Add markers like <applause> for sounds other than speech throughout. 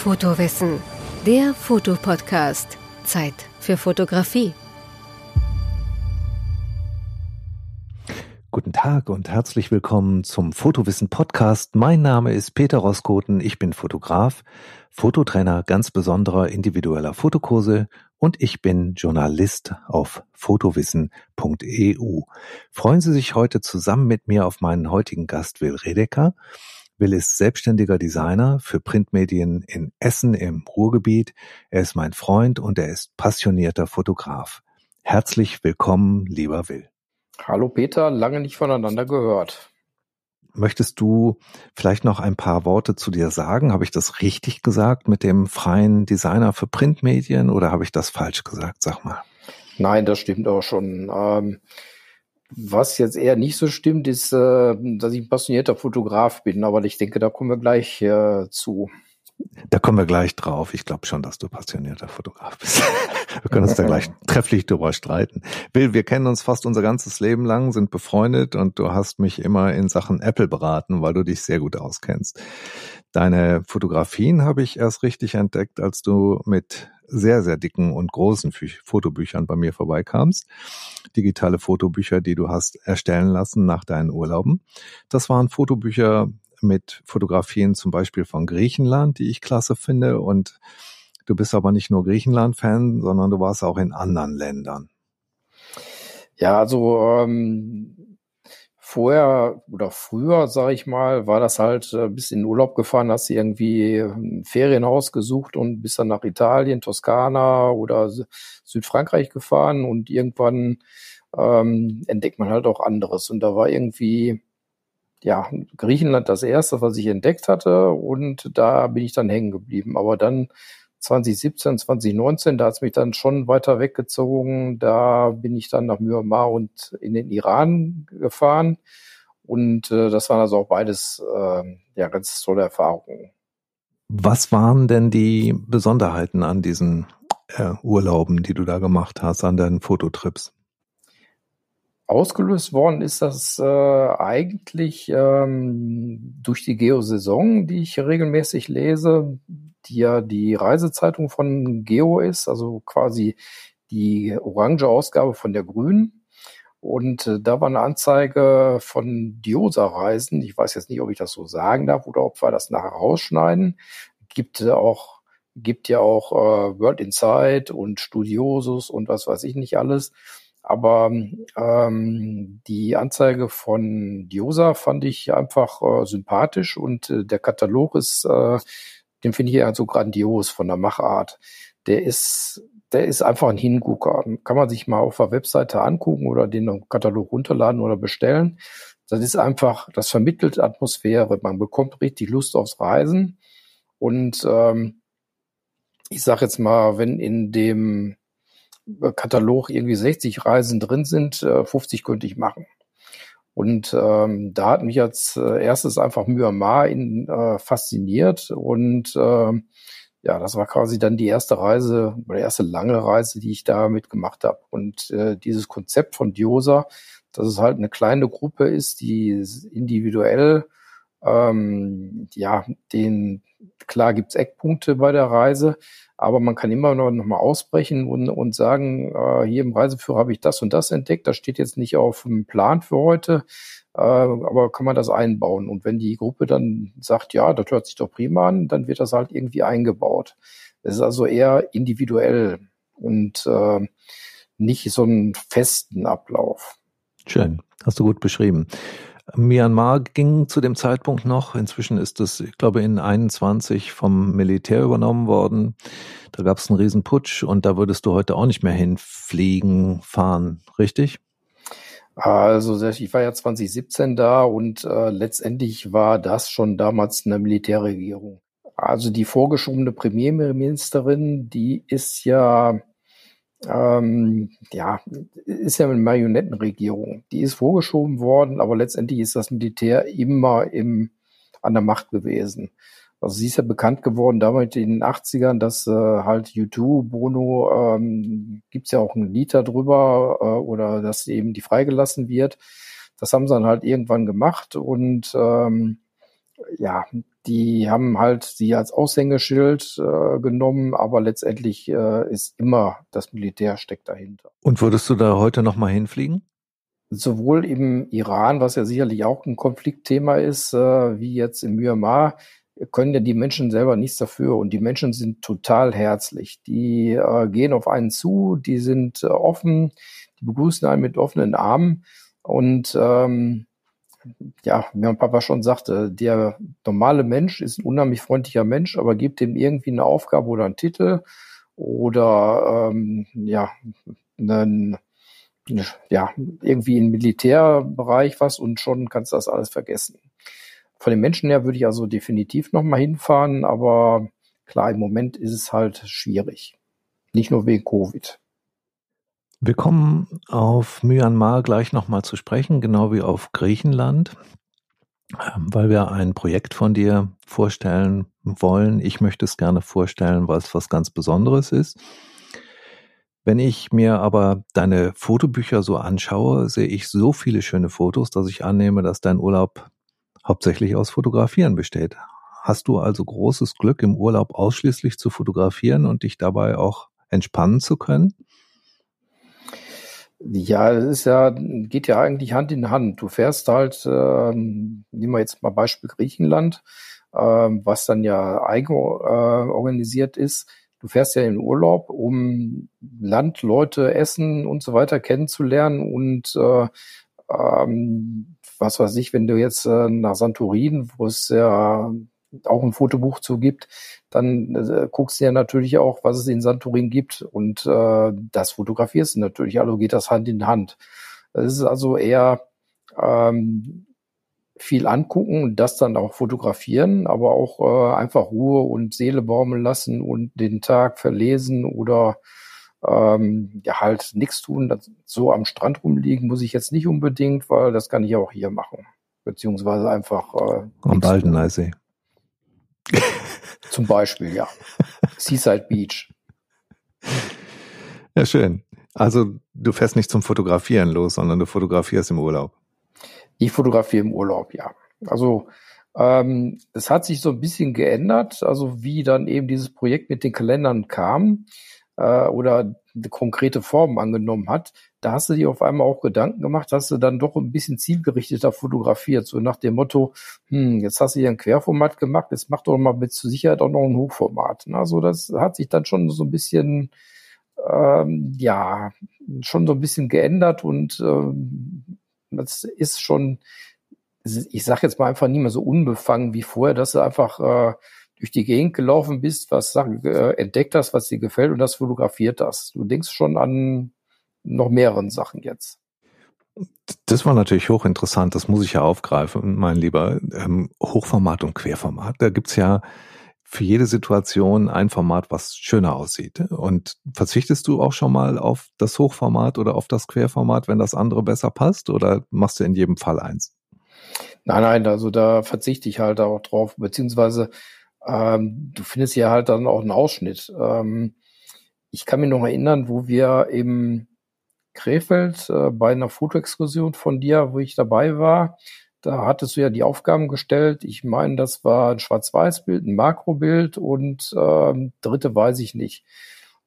Fotowissen, der Fotopodcast. Zeit für Fotografie. Guten Tag und herzlich willkommen zum Fotowissen Podcast. Mein Name ist Peter Roskoten, ich bin Fotograf, Fototrainer ganz besonderer individueller Fotokurse und ich bin Journalist auf fotowissen.eu. Freuen Sie sich heute zusammen mit mir auf meinen heutigen Gast Will Redeker. Will ist selbstständiger Designer für Printmedien in Essen im Ruhrgebiet. Er ist mein Freund und er ist passionierter Fotograf. Herzlich willkommen, lieber Will. Hallo Peter, lange nicht voneinander gehört. Möchtest du vielleicht noch ein paar Worte zu dir sagen? Habe ich das richtig gesagt mit dem freien Designer für Printmedien oder habe ich das falsch gesagt? Sag mal. Nein, das stimmt auch schon. Ähm, was jetzt eher nicht so stimmt, ist, äh, dass ich ein passionierter Fotograf bin, aber ich denke, da kommen wir gleich äh, zu. Da kommen wir gleich drauf. Ich glaube schon, dass du passionierter Fotograf bist. <laughs> wir können uns da gleich <laughs> trefflich drüber streiten. Will, wir kennen uns fast unser ganzes Leben lang, sind befreundet und du hast mich immer in Sachen Apple beraten, weil du dich sehr gut auskennst. Deine Fotografien habe ich erst richtig entdeckt, als du mit sehr, sehr dicken und großen Fotobüchern bei mir vorbeikamst. Digitale Fotobücher, die du hast erstellen lassen nach deinen Urlauben. Das waren Fotobücher mit Fotografien zum Beispiel von Griechenland, die ich klasse finde. Und du bist aber nicht nur Griechenland-Fan, sondern du warst auch in anderen Ländern. Ja, also ähm, vorher oder früher, sage ich mal, war das halt äh, bis in den Urlaub gefahren, hast irgendwie ein Ferienhaus gesucht und bist dann nach Italien, Toskana oder Südfrankreich gefahren und irgendwann ähm, entdeckt man halt auch anderes. Und da war irgendwie ja Griechenland das erste, was ich entdeckt hatte und da bin ich dann hängen geblieben. Aber dann 2017, 2019, da hat es mich dann schon weiter weggezogen. Da bin ich dann nach Myanmar und in den Iran gefahren. Und äh, das waren also auch beides äh, ja ganz tolle Erfahrungen. Was waren denn die Besonderheiten an diesen äh, Urlauben, die du da gemacht hast, an deinen Fototrips? Ausgelöst worden ist das äh, eigentlich ähm, durch die Geosaison, die ich regelmäßig lese, die ja die Reisezeitung von Geo ist, also quasi die orange Ausgabe von der grünen. Und äh, da war eine Anzeige von Diosa-Reisen. Ich weiß jetzt nicht, ob ich das so sagen darf oder ob wir das nachher rausschneiden. Gibt äh, auch, gibt ja auch äh, World Insight und Studiosus und was weiß ich nicht alles. Aber ähm, die Anzeige von Diosa fand ich einfach äh, sympathisch und äh, der Katalog ist, äh, den finde ich ja so grandios von der Machart. Der ist, der ist einfach ein Hingucker. Kann man sich mal auf der Webseite angucken oder den Katalog runterladen oder bestellen. Das ist einfach, das vermittelt Atmosphäre. Man bekommt richtig Lust aufs Reisen. Und ähm, ich sage jetzt mal, wenn in dem Katalog irgendwie 60 Reisen drin sind, 50 äh, könnte ich machen. Und ähm, da hat mich als äh, erstes einfach Myanmar in, äh, fasziniert und äh, ja, das war quasi dann die erste Reise oder erste lange Reise, die ich da mitgemacht habe. Und äh, dieses Konzept von Diosa, dass es halt eine kleine Gruppe ist, die individuell ähm, ja, den klar gibt's Eckpunkte bei der Reise, aber man kann immer noch, mal ausbrechen und, und sagen, äh, hier im Reiseführer habe ich das und das entdeckt. Das steht jetzt nicht auf dem Plan für heute, äh, aber kann man das einbauen. Und wenn die Gruppe dann sagt, ja, das hört sich doch prima an, dann wird das halt irgendwie eingebaut. Es ist also eher individuell und äh, nicht so einen festen Ablauf. Schön, hast du gut beschrieben. Myanmar ging zu dem Zeitpunkt noch. Inzwischen ist es, ich glaube, in 21 vom Militär übernommen worden. Da gab es einen Riesenputsch und da würdest du heute auch nicht mehr hinfliegen, fahren, richtig? Also ich war ja 2017 da und äh, letztendlich war das schon damals eine Militärregierung. Also die vorgeschobene Premierministerin, die ist ja ähm, ja, ist ja eine Marionettenregierung. Die ist vorgeschoben worden, aber letztendlich ist das Militär immer im, an der Macht gewesen. Also sie ist ja bekannt geworden damals in den 80ern, dass äh, halt U2, Bono, ähm, gibt's ja auch ein Lied darüber äh, oder dass eben die freigelassen wird. Das haben sie dann halt irgendwann gemacht und ähm, ja, die haben halt sie als Aushängeschild äh, genommen, aber letztendlich äh, ist immer das Militär steckt dahinter. Und würdest du da heute noch mal hinfliegen? Sowohl im Iran, was ja sicherlich auch ein Konfliktthema ist, äh, wie jetzt in Myanmar, können ja die Menschen selber nichts dafür und die Menschen sind total herzlich. Die äh, gehen auf einen zu, die sind äh, offen, die begrüßen einen mit offenen Armen und ähm, ja, wie mein Papa schon sagte, der normale Mensch ist ein unheimlich freundlicher Mensch, aber gibt ihm irgendwie eine Aufgabe oder einen Titel oder ähm, ja, einen, ja, irgendwie im Militärbereich was und schon kannst du das alles vergessen. Von den Menschen her würde ich also definitiv nochmal hinfahren, aber klar, im Moment ist es halt schwierig. Nicht nur wegen Covid. Wir kommen auf Myanmar gleich nochmal zu sprechen, genau wie auf Griechenland, ähm, weil wir ein Projekt von dir vorstellen wollen. Ich möchte es gerne vorstellen, weil es was ganz Besonderes ist. Wenn ich mir aber deine Fotobücher so anschaue, sehe ich so viele schöne Fotos, dass ich annehme, dass dein Urlaub hauptsächlich aus Fotografieren besteht. Hast du also großes Glück, im Urlaub ausschließlich zu fotografieren und dich dabei auch entspannen zu können? Ja, das ist ja, geht ja eigentlich Hand in Hand. Du fährst halt, ähm, nehmen wir jetzt mal Beispiel Griechenland, ähm, was dann ja eigen äh, organisiert ist. Du fährst ja in Urlaub, um Land, Leute, Essen und so weiter kennenzulernen und äh, ähm, was weiß ich, wenn du jetzt äh, nach Santorin, wo es ja auch ein Fotobuch zu gibt, dann äh, guckst du ja natürlich auch, was es in Santorin gibt und äh, das fotografierst du natürlich. Also geht das Hand in Hand. Es ist also eher ähm, viel angucken und das dann auch fotografieren, aber auch äh, einfach Ruhe und Seele baumeln lassen und den Tag verlesen oder ähm, ja halt nichts tun. So am Strand rumliegen muss ich jetzt nicht unbedingt, weil das kann ich auch hier machen. Beziehungsweise einfach äh, am Baldeneysee. Zum Beispiel, ja. Seaside Beach. Ja, schön. Also du fährst nicht zum Fotografieren los, sondern du fotografierst im Urlaub. Ich fotografiere im Urlaub, ja. Also ähm, es hat sich so ein bisschen geändert, also wie dann eben dieses Projekt mit den Kalendern kam äh, oder konkrete Form angenommen hat, da hast du dir auf einmal auch Gedanken gemacht, hast du dann doch ein bisschen zielgerichteter fotografiert, so nach dem Motto, hm, jetzt hast du hier ein Querformat gemacht, jetzt mach doch mal mit zur Sicherheit auch noch ein Hochformat. Also das hat sich dann schon so ein bisschen, ähm, ja, schon so ein bisschen geändert und ähm, das ist schon, ich sag jetzt mal einfach nie mehr so unbefangen wie vorher, dass du einfach äh, durch die Gegend gelaufen bist, was äh, entdeckt hast, was dir gefällt und das fotografiert hast. Du denkst schon an noch mehreren Sachen jetzt. Das war natürlich hochinteressant, das muss ich ja aufgreifen, mein Lieber. Ähm, Hochformat und Querformat. Da gibt's ja für jede Situation ein Format, was schöner aussieht. Und verzichtest du auch schon mal auf das Hochformat oder auf das Querformat, wenn das andere besser passt? Oder machst du in jedem Fall eins? Nein, nein, also da verzichte ich halt auch drauf, beziehungsweise ähm, du findest ja halt dann auch einen Ausschnitt. Ähm, ich kann mich noch erinnern, wo wir im Krefeld äh, bei einer Fotoexkursion von dir, wo ich dabei war, da hattest du ja die Aufgaben gestellt. Ich meine, das war ein Schwarz-Weiß-Bild, ein Makrobild und ähm, dritte weiß ich nicht.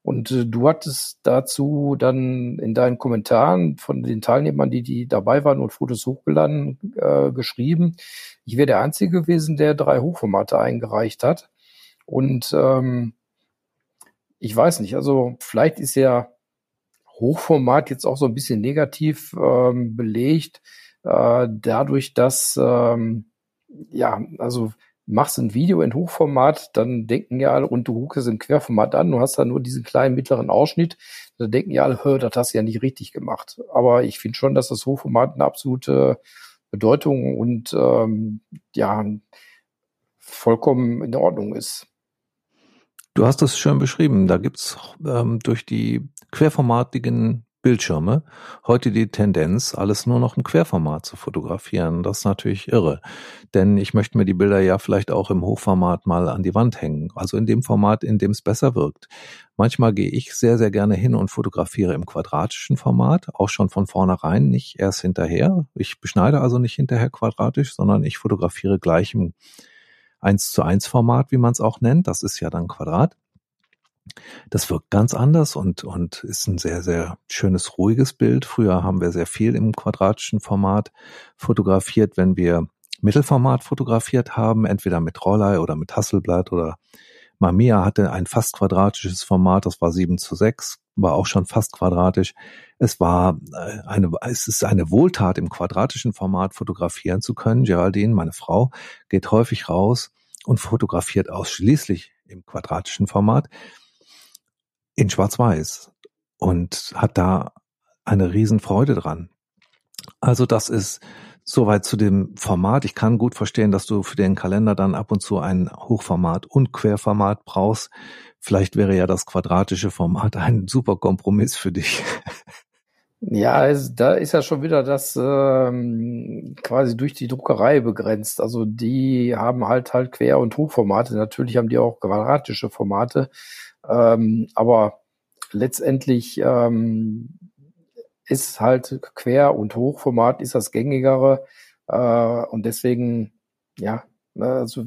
Und äh, du hattest dazu dann in deinen Kommentaren von den Teilnehmern, die, die dabei waren und Fotos hochgeladen, äh, geschrieben, ich wäre der Einzige gewesen, der drei Hochformate eingereicht hat. Und ähm, ich weiß nicht, also vielleicht ist ja Hochformat jetzt auch so ein bisschen negativ ähm, belegt, äh, dadurch, dass ähm, ja, also machst ein Video in Hochformat, dann denken ja alle, und du guckst im Querformat an, du hast da nur diesen kleinen mittleren Ausschnitt, dann denken ja alle, hör, das hast du ja nicht richtig gemacht. Aber ich finde schon, dass das Hochformat eine absolute Bedeutung und ähm, ja, vollkommen in Ordnung ist. Du hast es schön beschrieben. Da gibt's ähm, durch die querformatigen Bildschirme heute die Tendenz, alles nur noch im Querformat zu fotografieren. Das ist natürlich irre. Denn ich möchte mir die Bilder ja vielleicht auch im Hochformat mal an die Wand hängen. Also in dem Format, in dem es besser wirkt. Manchmal gehe ich sehr, sehr gerne hin und fotografiere im quadratischen Format, auch schon von vornherein, nicht erst hinterher. Ich beschneide also nicht hinterher quadratisch, sondern ich fotografiere gleich im 1 zu 1 Format, wie man es auch nennt. Das ist ja dann Quadrat. Das wirkt ganz anders und, und ist ein sehr, sehr schönes, ruhiges Bild. Früher haben wir sehr viel im quadratischen Format fotografiert, wenn wir Mittelformat fotografiert haben, entweder mit Rollei oder mit Hasselblatt oder Mamiya hatte ein fast quadratisches Format, das war 7 zu 6, war auch schon fast quadratisch. Es war äh, eine, es ist eine Wohltat, im quadratischen Format fotografieren zu können. Geraldine, meine Frau, geht häufig raus und fotografiert ausschließlich im quadratischen Format in Schwarz-Weiß und hat da eine Riesenfreude dran. Also das ist soweit zu dem Format. Ich kann gut verstehen, dass du für den Kalender dann ab und zu ein Hochformat und Querformat brauchst. Vielleicht wäre ja das quadratische Format <laughs> ein super Kompromiss für dich. Ja, es, da ist ja schon wieder das ähm, quasi durch die Druckerei begrenzt. Also die haben halt halt Quer- und Hochformate. Natürlich haben die auch quadratische Formate. Ähm, aber letztendlich ähm, ist halt Quer- und Hochformat ist das gängigere. Äh, und deswegen, ja, ne, also.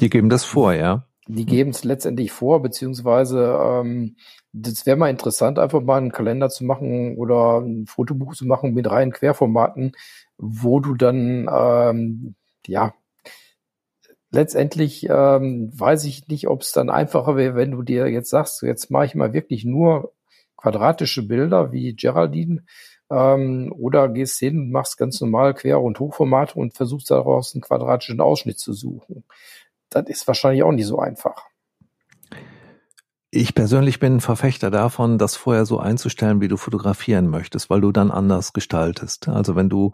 Die geben das vor, ja. Die geben es letztendlich vor, beziehungsweise ähm, das wäre mal interessant, einfach mal einen Kalender zu machen oder ein Fotobuch zu machen mit reinen Querformaten, wo du dann ähm, ja letztendlich ähm, weiß ich nicht, ob es dann einfacher wäre, wenn du dir jetzt sagst, jetzt mache ich mal wirklich nur quadratische Bilder wie Geraldine ähm, oder gehst hin, machst ganz normal Quer- und Hochformate und versuchst daraus einen quadratischen Ausschnitt zu suchen. Das ist wahrscheinlich auch nicht so einfach. Ich persönlich bin ein Verfechter davon, das vorher so einzustellen, wie du fotografieren möchtest, weil du dann anders gestaltest. Also wenn du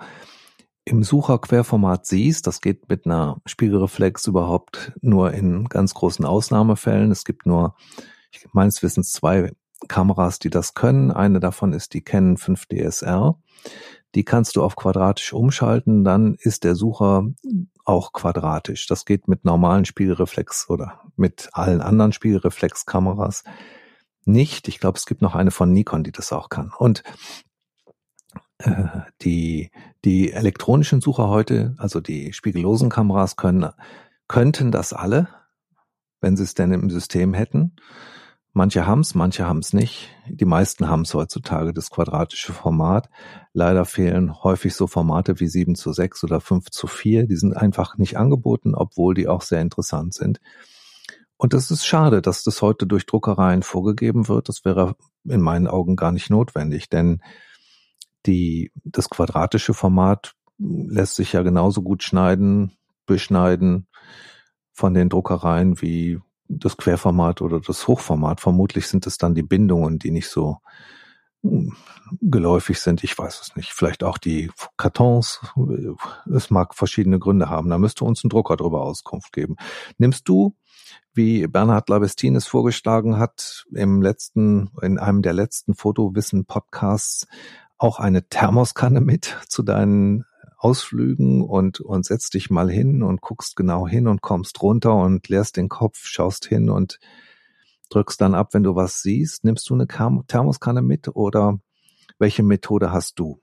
im Sucher Querformat siehst, das geht mit einer Spiegelreflex überhaupt nur in ganz großen Ausnahmefällen. Es gibt nur, meines Wissens, zwei Kameras, die das können. Eine davon ist die Canon 5 DSR. Die kannst du auf quadratisch umschalten, dann ist der Sucher auch quadratisch. Das geht mit normalen Spiegelreflex oder mit allen anderen Spiegelreflexkameras nicht. Ich glaube, es gibt noch eine von Nikon, die das auch kann. Und die, die elektronischen Sucher heute, also die spiegellosen Kameras können, könnten das alle, wenn sie es denn im System hätten. Manche haben's, manche haben's nicht. Die meisten haben's heutzutage, das quadratische Format. Leider fehlen häufig so Formate wie 7 zu 6 oder 5 zu 4. Die sind einfach nicht angeboten, obwohl die auch sehr interessant sind. Und es ist schade, dass das heute durch Druckereien vorgegeben wird. Das wäre in meinen Augen gar nicht notwendig, denn die, das quadratische Format lässt sich ja genauso gut schneiden, beschneiden von den Druckereien wie das Querformat oder das Hochformat. Vermutlich sind es dann die Bindungen, die nicht so hm, geläufig sind. Ich weiß es nicht. Vielleicht auch die Kartons. Es mag verschiedene Gründe haben. Da müsste uns ein Drucker darüber Auskunft geben. Nimmst du, wie Bernhard Labestin es vorgeschlagen hat, im letzten, in einem der letzten Fotowissen-Podcasts auch eine Thermoskanne mit zu deinen Ausflügen und, und setzt dich mal hin und guckst genau hin und kommst runter und leerst den Kopf, schaust hin und drückst dann ab, wenn du was siehst. Nimmst du eine Thermoskanne mit oder welche Methode hast du?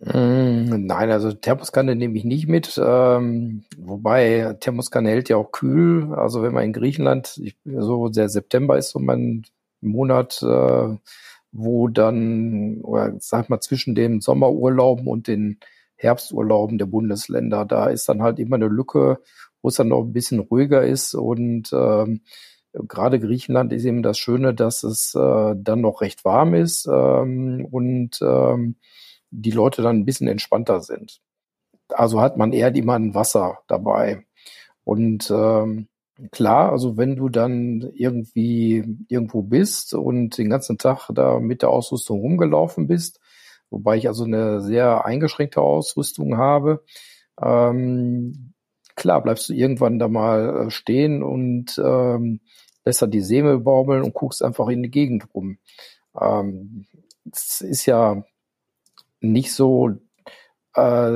Mm, nein, also Thermoskanne nehme ich nicht mit. Ähm, wobei Thermoskanne hält ja auch kühl. Also wenn man in Griechenland, ich, so der September ist so mein Monat, äh, wo dann, oder sag mal, zwischen den Sommerurlauben und den Herbsturlauben der Bundesländer. Da ist dann halt immer eine Lücke, wo es dann noch ein bisschen ruhiger ist. Und ähm, gerade Griechenland ist eben das Schöne, dass es äh, dann noch recht warm ist ähm, und ähm, die Leute dann ein bisschen entspannter sind. Also hat man eher immer ein Wasser dabei. Und ähm, klar, also wenn du dann irgendwie irgendwo bist und den ganzen Tag da mit der Ausrüstung rumgelaufen bist, wobei ich also eine sehr eingeschränkte Ausrüstung habe. Ähm, klar, bleibst du irgendwann da mal äh, stehen und ähm, lässt dann die Säme baumeln und guckst einfach in die Gegend rum. Ähm, es ist ja nicht so, äh,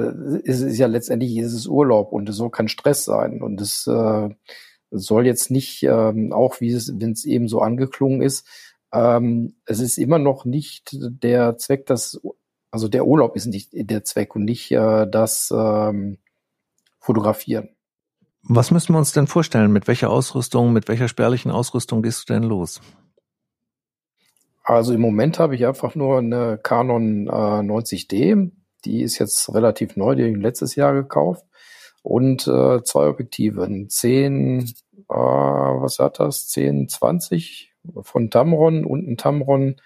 es ist ja letztendlich ist es Urlaub und es soll kein Stress sein und es äh, soll jetzt nicht, ähm, auch wie es, wenn es eben so angeklungen ist, ähm, es ist immer noch nicht der Zweck, dass also der Urlaub ist nicht der Zweck und nicht äh, das ähm, Fotografieren. Was müssen wir uns denn vorstellen? Mit welcher Ausrüstung, mit welcher spärlichen Ausrüstung gehst du denn los? Also im Moment habe ich einfach nur eine Canon äh, 90D. Die ist jetzt relativ neu, die habe ich letztes Jahr gekauft. Und äh, zwei Objektive, ein 10, äh, was hat das? 10, 20 von Tamron und ein Tamron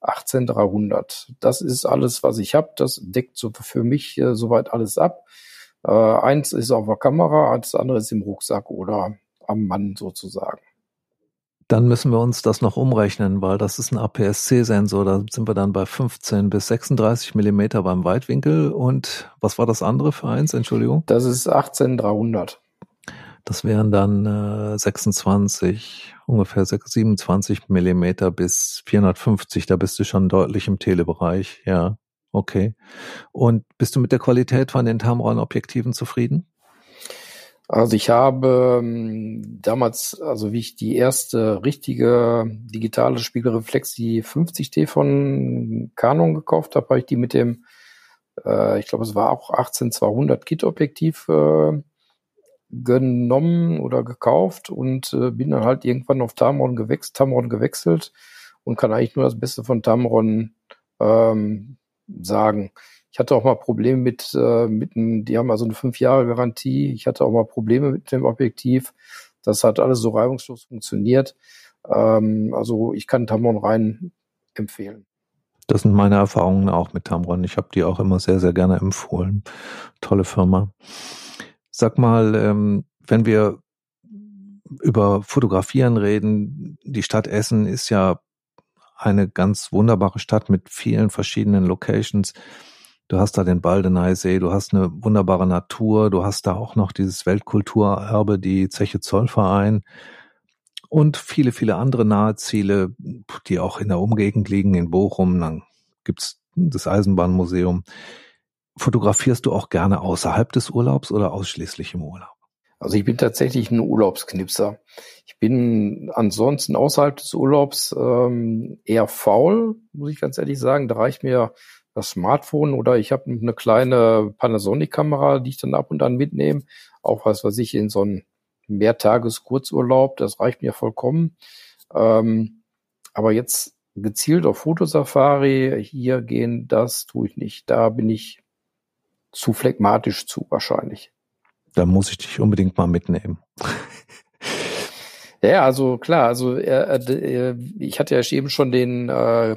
18300. Das ist alles, was ich habe. Das deckt so für mich äh, soweit alles ab. Äh, eins ist auf der Kamera, das andere ist im Rucksack oder am Mann sozusagen. Dann müssen wir uns das noch umrechnen, weil das ist ein APS-C-Sensor. Da sind wir dann bei 15 bis 36 Millimeter beim Weitwinkel. Und was war das andere für eins? Entschuldigung. Das ist 18300. Das wären dann äh, 26, ungefähr 27 Millimeter bis 450. Da bist du schon deutlich im Telebereich. Ja, okay. Und bist du mit der Qualität von den Tamron-Objektiven zufrieden? Also ich habe ähm, damals, also wie ich die erste richtige digitale Spiegelreflex, die 50D von Canon gekauft habe, habe ich die mit dem, äh, ich glaube es war auch 18200 Kit-Objektiv äh, genommen oder gekauft und äh, bin dann halt irgendwann auf Tamron, gewechselt, Tamron gewechselt und kann eigentlich nur das Beste von Tamron ähm, sagen. Ich hatte auch mal Probleme mit, äh, mit einem, die haben also eine fünf Jahre Garantie. Ich hatte auch mal Probleme mit dem Objektiv. Das hat alles so reibungslos funktioniert. Ähm, also ich kann Tamron rein empfehlen. Das sind meine Erfahrungen auch mit Tamron. Ich habe die auch immer sehr, sehr gerne empfohlen. Tolle Firma. Sag mal, ähm, wenn wir über Fotografieren reden, die Stadt Essen ist ja eine ganz wunderbare Stadt mit vielen verschiedenen Locations. Du hast da den Baldeneysee, du hast eine wunderbare Natur, du hast da auch noch dieses Weltkulturerbe, die Zeche Zollverein und viele, viele andere Naheziele, die auch in der Umgegend liegen, in Bochum. Dann gibt's das Eisenbahnmuseum. Fotografierst du auch gerne außerhalb des Urlaubs oder ausschließlich im Urlaub? Also ich bin tatsächlich ein Urlaubsknipser. Ich bin ansonsten außerhalb des Urlaubs ähm, eher faul, muss ich ganz ehrlich sagen. Da reicht mir das Smartphone oder ich habe eine kleine Panasonic-Kamera, die ich dann ab und an mitnehme. Auch was weiß ich, in so einem Mehrtages-Kurzurlaub, das reicht mir vollkommen. Ähm, aber jetzt gezielt auf Fotosafari hier gehen, das tue ich nicht. Da bin ich zu phlegmatisch zu wahrscheinlich. Da muss ich dich unbedingt mal mitnehmen. ja, also klar, also äh, äh, ich hatte ja eben schon den äh,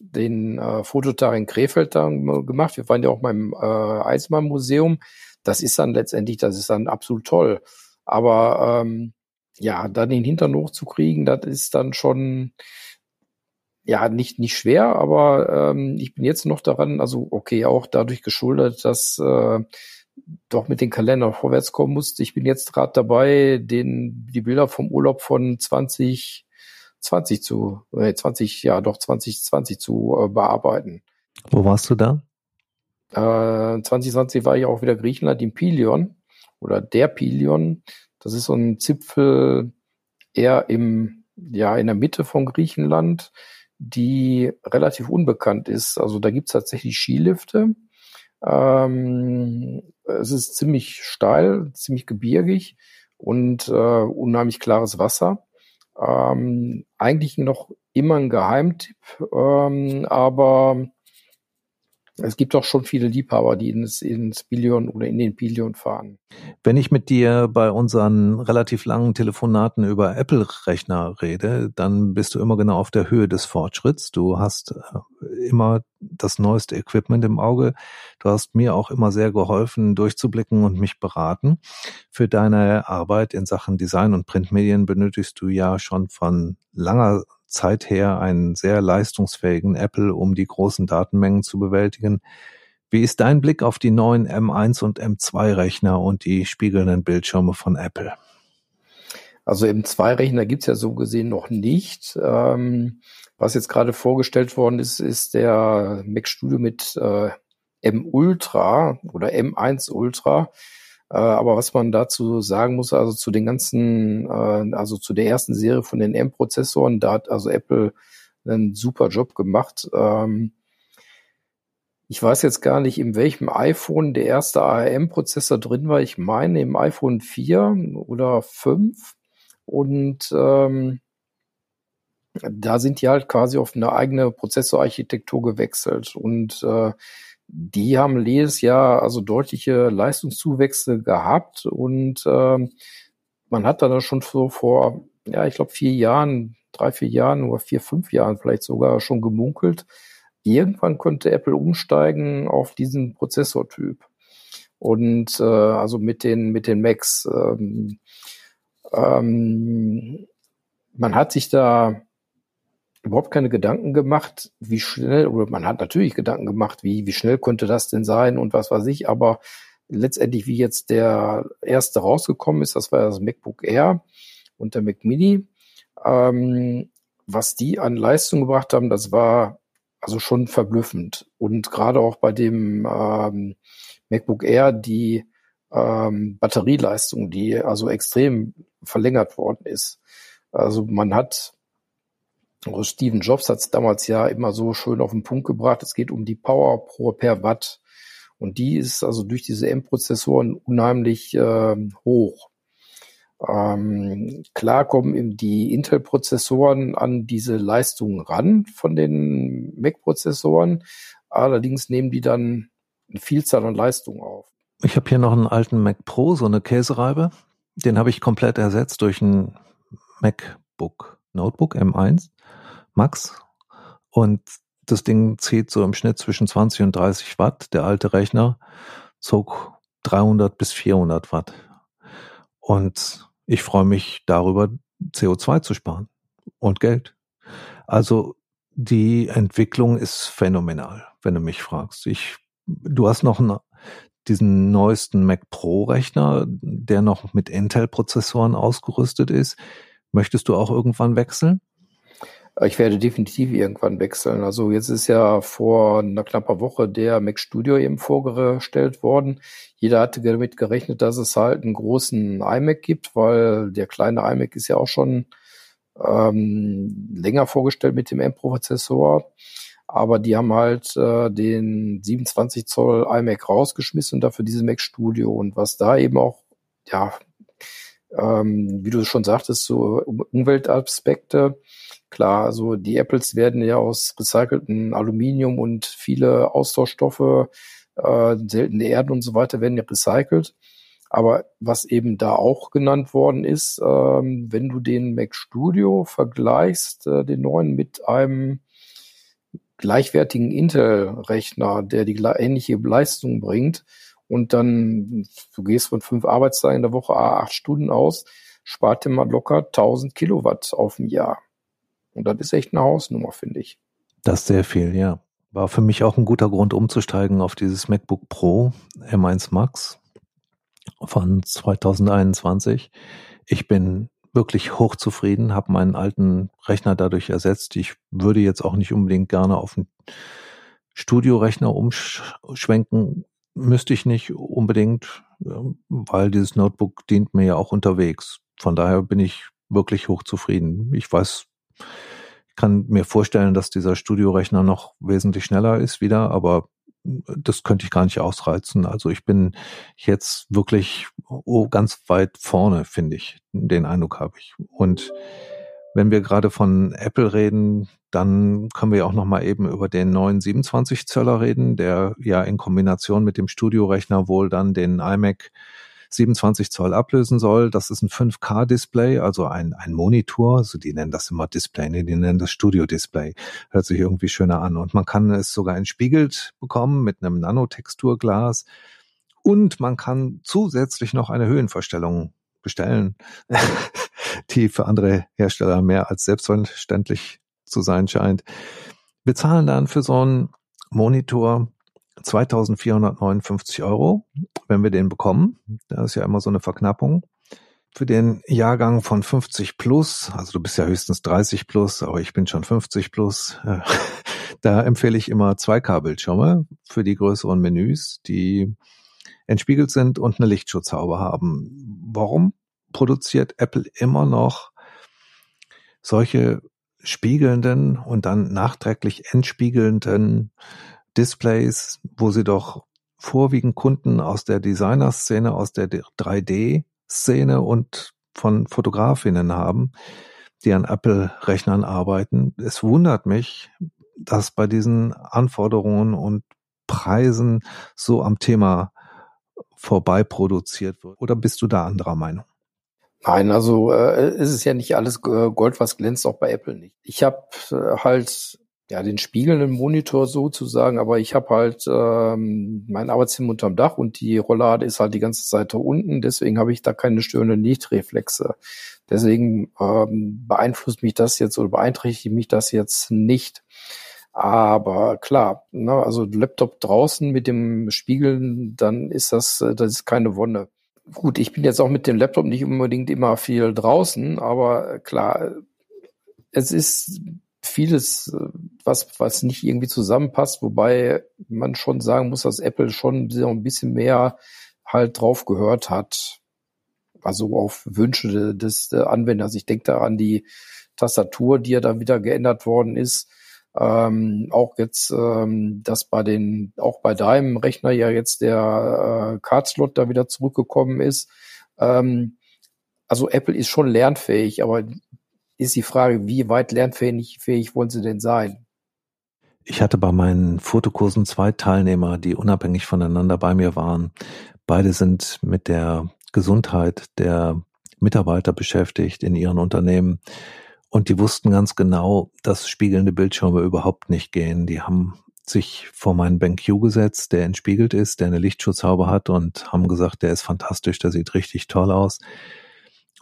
den äh, Fototag in Krefeld da gemacht. Wir waren ja auch beim äh, Eisenbahnmuseum. Das ist dann letztendlich, das ist dann absolut toll. Aber ähm, ja, dann den Hintern hochzukriegen, das ist dann schon ja nicht nicht schwer, aber ähm, ich bin jetzt noch daran, also okay, auch dadurch geschuldet, dass äh, doch mit den Kalendern vorwärts kommen musste. Ich bin jetzt gerade dabei, den die Bilder vom Urlaub von 20 20 zu, äh, 20, ja doch 2020 zu äh, bearbeiten. Wo warst du da? Äh, 2020 war ich auch wieder Griechenland im Pilion oder der Pilion. Das ist so ein Zipfel eher im, ja, in der Mitte von Griechenland, die relativ unbekannt ist. Also da gibt's tatsächlich Skilifte. Ähm, es ist ziemlich steil, ziemlich gebirgig und äh, unheimlich klares Wasser. Ähm, eigentlich noch immer ein Geheimtipp, ähm, aber es gibt auch schon viele Liebhaber, die ins, ins Billion oder in den Billion fahren. Wenn ich mit dir bei unseren relativ langen Telefonaten über Apple-Rechner rede, dann bist du immer genau auf der Höhe des Fortschritts. Du hast äh, immer das neueste Equipment im Auge. Du hast mir auch immer sehr geholfen, durchzublicken und mich beraten. Für deine Arbeit in Sachen Design und Printmedien benötigst du ja schon von langer Zeit her einen sehr leistungsfähigen Apple, um die großen Datenmengen zu bewältigen. Wie ist dein Blick auf die neuen M1 und M2 Rechner und die spiegelnden Bildschirme von Apple? Also M2-Rechner gibt's ja so gesehen noch nicht. Ähm, was jetzt gerade vorgestellt worden ist, ist der Mac Studio mit äh, M Ultra oder M1 Ultra. Äh, aber was man dazu sagen muss, also zu den ganzen, äh, also zu der ersten Serie von den M-Prozessoren, da hat also Apple einen super Job gemacht. Ähm, Ich weiß jetzt gar nicht, in welchem iPhone der erste ARM-Prozessor drin war. Ich meine im iPhone 4 oder 5. Und ähm, da sind die halt quasi auf eine eigene Prozessorarchitektur gewechselt. Und äh, die haben jedes Jahr also deutliche Leistungszuwächse gehabt. Und äh, man hat dann schon so vor, ja, ich glaube, vier Jahren, drei, vier Jahren oder vier, fünf Jahren vielleicht sogar schon gemunkelt, irgendwann könnte Apple umsteigen auf diesen Prozessortyp. Und äh, also mit den, mit den Macs. Ähm, ähm, man hat sich da überhaupt keine Gedanken gemacht, wie schnell, oder man hat natürlich Gedanken gemacht, wie, wie schnell könnte das denn sein und was weiß ich, aber letztendlich, wie jetzt der erste rausgekommen ist, das war das MacBook Air und der Mac Mini, ähm, was die an Leistung gebracht haben, das war also schon verblüffend. Und gerade auch bei dem ähm, MacBook Air die ähm, Batterieleistung, die also extrem verlängert worden ist. Also man hat, also Steven Jobs hat es damals ja immer so schön auf den Punkt gebracht, es geht um die Power pro per Watt. Und die ist also durch diese M-Prozessoren unheimlich äh, hoch. Ähm, klar kommen die Intel-Prozessoren an diese Leistungen ran von den Mac-Prozessoren. Allerdings nehmen die dann eine Vielzahl an Leistungen auf. Ich habe hier noch einen alten Mac Pro, so eine Käsereibe. Den habe ich komplett ersetzt durch ein MacBook Notebook M1 Max. Und das Ding zieht so im Schnitt zwischen 20 und 30 Watt. Der alte Rechner zog 300 bis 400 Watt. Und ich freue mich darüber, CO2 zu sparen und Geld. Also die Entwicklung ist phänomenal, wenn du mich fragst. Ich, du hast noch einen, diesen neuesten Mac Pro Rechner, der noch mit Intel Prozessoren ausgerüstet ist. Möchtest du auch irgendwann wechseln? Ich werde definitiv irgendwann wechseln. Also jetzt ist ja vor einer knappen Woche der Mac Studio eben vorgestellt worden. Jeder hatte damit gerechnet, dass es halt einen großen iMac gibt, weil der kleine iMac ist ja auch schon ähm, länger vorgestellt mit dem M-Prozessor. Aber die haben halt äh, den 27 Zoll iMac rausgeschmissen und dafür dieses Mac Studio. Und was da eben auch, ja, ähm, wie du schon sagtest, so Umweltaspekte Klar, also die Apples werden ja aus recycelten Aluminium und viele Austauschstoffe, äh, seltene Erden und so weiter werden ja recycelt. Aber was eben da auch genannt worden ist, ähm, wenn du den Mac Studio vergleichst, äh, den neuen mit einem gleichwertigen Intel-Rechner, der die ähnliche Leistung bringt, und dann du gehst von fünf Arbeitstagen in der Woche acht Stunden aus, spart dir mal locker 1000 Kilowatt auf dem Jahr. Und das ist echt eine Hausnummer, finde ich. Das ist sehr viel, ja. War für mich auch ein guter Grund, umzusteigen auf dieses MacBook Pro M1 Max von 2021. Ich bin wirklich hochzufrieden, habe meinen alten Rechner dadurch ersetzt. Ich würde jetzt auch nicht unbedingt gerne auf einen Studiorechner umschwenken, müsste ich nicht unbedingt, weil dieses Notebook dient mir ja auch unterwegs. Von daher bin ich wirklich hochzufrieden. Ich weiß ich kann mir vorstellen, dass dieser Studiorechner noch wesentlich schneller ist wieder, aber das könnte ich gar nicht ausreizen. Also ich bin jetzt wirklich ganz weit vorne, finde ich. Den Eindruck habe ich. Und wenn wir gerade von Apple reden, dann können wir auch noch mal eben über den neuen 27 Zöller reden, der ja in Kombination mit dem Studiorechner wohl dann den iMac 27 Zoll ablösen soll. Das ist ein 5K-Display, also ein, ein Monitor. Also die nennen das immer Display, nee, die nennen das Studio-Display. Hört sich irgendwie schöner an. Und man kann es sogar entspiegelt bekommen mit einem Nanotexturglas. Und man kann zusätzlich noch eine Höhenverstellung bestellen, <laughs> die für andere Hersteller mehr als selbstverständlich zu sein scheint. Wir zahlen dann für so einen Monitor 2459 Euro, wenn wir den bekommen. Da ist ja immer so eine Verknappung. Für den Jahrgang von 50 plus, also du bist ja höchstens 30 plus, aber ich bin schon 50 plus, <laughs> da empfehle ich immer zwei K-Bildschirme für die größeren Menüs, die entspiegelt sind und eine Lichtschutzhaube haben. Warum produziert Apple immer noch solche spiegelnden und dann nachträglich entspiegelnden Displays, wo sie doch vorwiegend Kunden aus der Designer-Szene, aus der 3D-Szene und von Fotografinnen haben, die an Apple-Rechnern arbeiten. Es wundert mich, dass bei diesen Anforderungen und Preisen so am Thema vorbei produziert wird. Oder bist du da anderer Meinung? Nein, also äh, ist es ja nicht alles Gold, was glänzt, auch bei Apple nicht. Ich habe äh, halt ja den spiegelnden Monitor sozusagen, aber ich habe halt ähm, mein Arbeitszimmer unterm Dach und die Rollade ist halt die ganze Zeit unten, deswegen habe ich da keine störenden Lichtreflexe. Deswegen ähm, beeinflusst mich das jetzt oder beeinträchtigt mich das jetzt nicht. Aber klar, ne, also Laptop draußen mit dem Spiegeln, dann ist das, äh, das ist keine Wonne. Gut, ich bin jetzt auch mit dem Laptop nicht unbedingt immer viel draußen, aber klar, es ist vieles, äh, was, was nicht irgendwie zusammenpasst, wobei man schon sagen muss, dass Apple schon ein bisschen mehr halt drauf gehört hat. Also auf Wünsche des, des Anwenders. Ich denke da an die Tastatur, die ja dann wieder geändert worden ist. Ähm, auch jetzt, ähm, dass bei den, auch bei deinem Rechner ja jetzt der äh, Card-Slot da wieder zurückgekommen ist. Ähm, also Apple ist schon lernfähig, aber ist die Frage, wie weit lernfähig fähig wollen sie denn sein? Ich hatte bei meinen Fotokursen zwei Teilnehmer, die unabhängig voneinander bei mir waren. Beide sind mit der Gesundheit der Mitarbeiter beschäftigt in ihren Unternehmen. Und die wussten ganz genau, dass spiegelnde Bildschirme überhaupt nicht gehen. Die haben sich vor meinen BenQ gesetzt, der entspiegelt ist, der eine Lichtschutzhaube hat und haben gesagt, der ist fantastisch, der sieht richtig toll aus.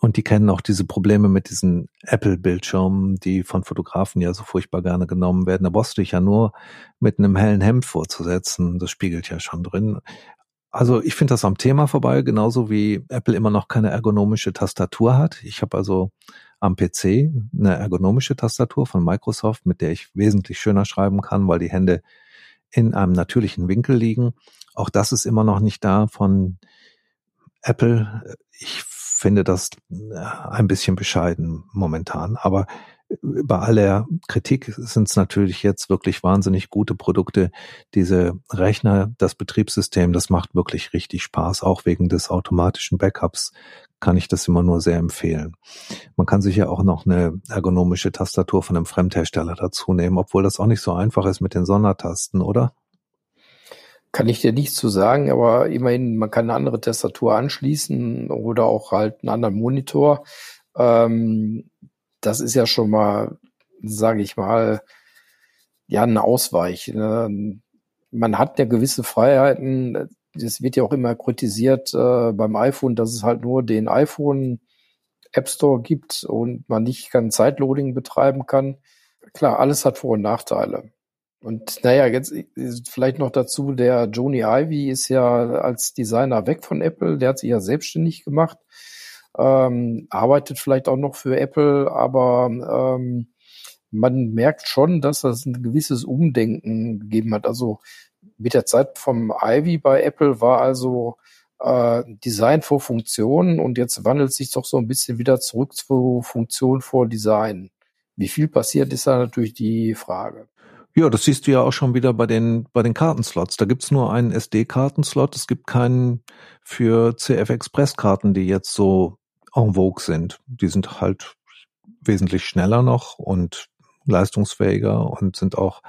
Und die kennen auch diese Probleme mit diesen Apple-Bildschirmen, die von Fotografen ja so furchtbar gerne genommen werden. Da brauchst du dich ja nur mit einem hellen Hemd vorzusetzen. Das spiegelt ja schon drin. Also ich finde das am Thema vorbei, genauso wie Apple immer noch keine ergonomische Tastatur hat. Ich habe also am PC eine ergonomische Tastatur von Microsoft, mit der ich wesentlich schöner schreiben kann, weil die Hände in einem natürlichen Winkel liegen. Auch das ist immer noch nicht da von Apple. Ich finde das äh, ein bisschen bescheiden momentan. Aber bei aller Kritik sind es natürlich jetzt wirklich wahnsinnig gute Produkte. Diese Rechner, das Betriebssystem, das macht wirklich richtig Spaß. Auch wegen des automatischen Backups kann ich das immer nur sehr empfehlen. Man kann sich ja auch noch eine ergonomische Tastatur von einem Fremdhersteller dazu nehmen, obwohl das auch nicht so einfach ist mit den Sondertasten, oder? Kann ich dir nichts zu sagen, aber immerhin, man kann eine andere Tastatur anschließen oder auch halt einen anderen Monitor. Ähm, das ist ja schon mal, sage ich mal, ja, ein Ausweich. Ne? Man hat ja gewisse Freiheiten. Das wird ja auch immer kritisiert äh, beim iPhone, dass es halt nur den iPhone App Store gibt und man nicht kein Zeitloading betreiben kann. Klar, alles hat Vor- und Nachteile. Und naja, jetzt vielleicht noch dazu, der Joni Ivy ist ja als Designer weg von Apple, der hat sich ja selbstständig gemacht, ähm, arbeitet vielleicht auch noch für Apple, aber ähm, man merkt schon, dass das ein gewisses Umdenken gegeben hat. Also mit der Zeit vom Ivy bei Apple war also äh, Design vor Funktion und jetzt wandelt sich doch so ein bisschen wieder zurück zu Funktion vor Design. Wie viel passiert, ist da natürlich die Frage. Ja, das siehst du ja auch schon wieder bei den, bei den Kartenslots. Da gibt's nur einen SD-Kartenslot. Es gibt keinen für CF Express-Karten, die jetzt so en vogue sind. Die sind halt wesentlich schneller noch und leistungsfähiger und sind auch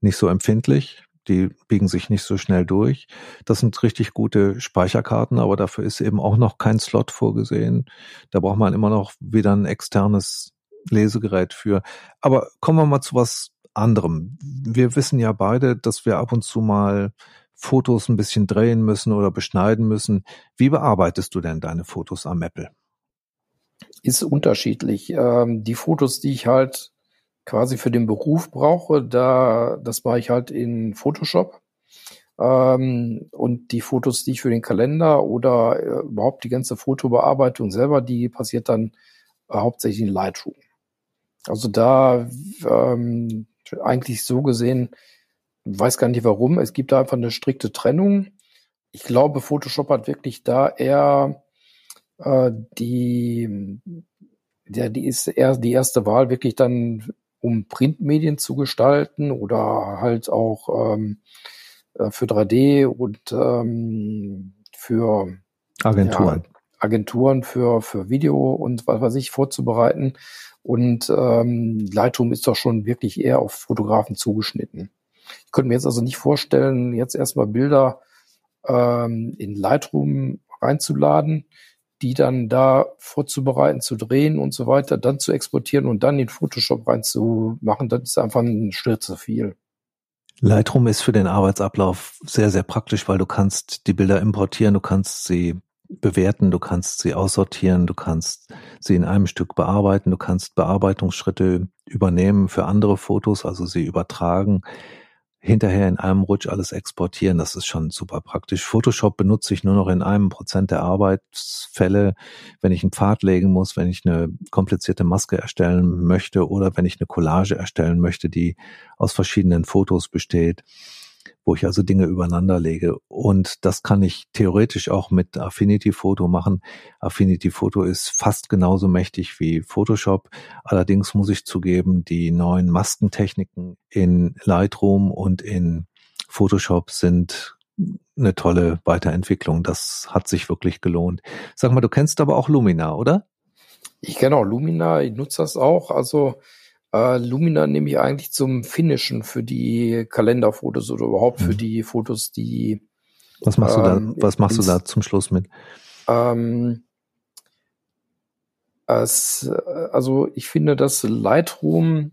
nicht so empfindlich. Die biegen sich nicht so schnell durch. Das sind richtig gute Speicherkarten, aber dafür ist eben auch noch kein Slot vorgesehen. Da braucht man immer noch wieder ein externes Lesegerät für. Aber kommen wir mal zu was anderem. Wir wissen ja beide, dass wir ab und zu mal Fotos ein bisschen drehen müssen oder beschneiden müssen. Wie bearbeitest du denn deine Fotos am Apple? Ist unterschiedlich. Ähm, die Fotos, die ich halt quasi für den Beruf brauche, da das mache ich halt in Photoshop. Ähm, und die Fotos, die ich für den Kalender oder äh, überhaupt die ganze Fotobearbeitung selber, die passiert dann äh, hauptsächlich in Lightroom. Also da ähm, eigentlich so gesehen, weiß gar nicht warum, es gibt da einfach eine strikte Trennung. Ich glaube, Photoshop hat wirklich da eher äh, die, der, die ist eher die erste Wahl, wirklich dann um Printmedien zu gestalten oder halt auch ähm, äh, für 3D und ähm, für Agenturen. Ja, Agenturen für, für Video und was weiß ich vorzubereiten. Und ähm, Lightroom ist doch schon wirklich eher auf Fotografen zugeschnitten. Ich könnte mir jetzt also nicht vorstellen, jetzt erstmal Bilder ähm, in Lightroom reinzuladen, die dann da vorzubereiten, zu drehen und so weiter, dann zu exportieren und dann in Photoshop reinzumachen, das ist einfach ein Schritt zu viel. Lightroom ist für den Arbeitsablauf sehr, sehr praktisch, weil du kannst die Bilder importieren, du kannst sie bewerten, du kannst sie aussortieren, du kannst sie in einem Stück bearbeiten, du kannst Bearbeitungsschritte übernehmen für andere Fotos, also sie übertragen hinterher in einem Rutsch alles exportieren. Das ist schon super praktisch. Photoshop benutze ich nur noch in einem Prozent der Arbeitsfälle, wenn ich einen Pfad legen muss, wenn ich eine komplizierte Maske erstellen möchte oder wenn ich eine Collage erstellen möchte, die aus verschiedenen Fotos besteht wo ich also Dinge übereinander lege. Und das kann ich theoretisch auch mit Affinity Photo machen. Affinity Photo ist fast genauso mächtig wie Photoshop. Allerdings muss ich zugeben, die neuen Maskentechniken in Lightroom und in Photoshop sind eine tolle Weiterentwicklung. Das hat sich wirklich gelohnt. Sag mal, du kennst aber auch Lumina, oder? Ich kenne auch Lumina, ich nutze das auch. Also äh, Lumina nehme ich eigentlich zum Finishen für die Kalenderfotos oder überhaupt für mhm. die Fotos, die. Was machst ähm, du da? Was machst du da zum Schluss mit? Ähm, es, also ich finde, dass Lightroom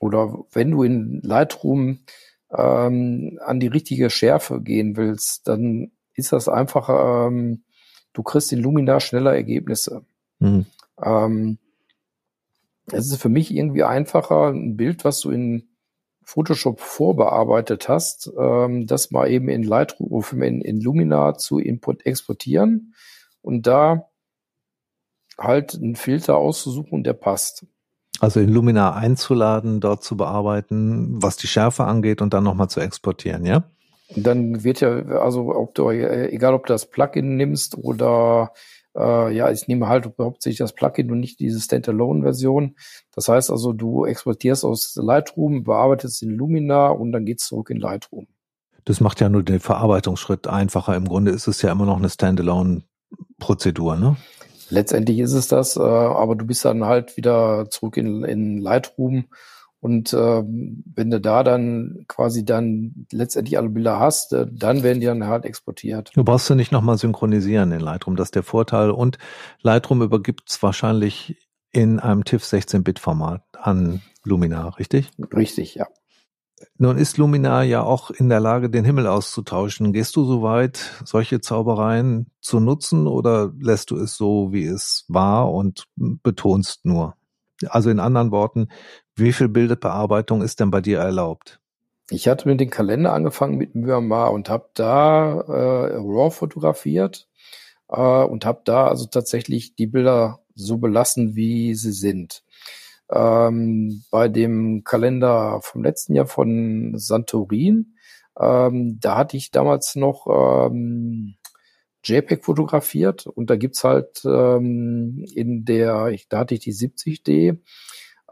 oder wenn du in Lightroom ähm, an die richtige Schärfe gehen willst, dann ist das einfach, ähm, du kriegst in Lumina schneller Ergebnisse. Mhm. Ähm, es ist für mich irgendwie einfacher, ein Bild, was du in Photoshop vorbearbeitet hast, ähm, das mal eben in Lightroom, in, in Lumina zu Input exportieren und da halt einen Filter auszusuchen, der passt. Also in Lumina einzuladen, dort zu bearbeiten, was die Schärfe angeht und dann nochmal zu exportieren, ja? Und dann wird ja, also ob du, egal ob du das Plugin nimmst oder äh, ja, ich nehme halt hauptsächlich das Plugin und nicht diese Standalone-Version. Das heißt also, du exportierst aus Lightroom, bearbeitest in Lumina und dann geht's zurück in Lightroom. Das macht ja nur den Verarbeitungsschritt einfacher. Im Grunde ist es ja immer noch eine Standalone-Prozedur, ne? Letztendlich ist es das, äh, aber du bist dann halt wieder zurück in, in Lightroom und äh, wenn du da dann quasi dann letztendlich alle Bilder hast, äh, dann werden die dann halt exportiert. Du brauchst du nicht nochmal synchronisieren in Lightroom, das ist der Vorteil. Und Lightroom übergibt es wahrscheinlich in einem TIFF 16-Bit-Format an Luminar, richtig? Richtig, ja. Nun ist Luminar ja auch in der Lage, den Himmel auszutauschen. Gehst du so weit, solche Zaubereien zu nutzen oder lässt du es so, wie es war und betonst nur? Also in anderen Worten, wie viel Bildbearbeitung ist denn bei dir erlaubt? Ich hatte mit dem Kalender angefangen mit Myanmar und habe da äh, RAW fotografiert äh, und habe da also tatsächlich die Bilder so belassen, wie sie sind. Ähm, bei dem Kalender vom letzten Jahr von Santorin, ähm, da hatte ich damals noch ähm, JPEG fotografiert und da gibt's halt ähm, in der, ich, da hatte ich die 70D,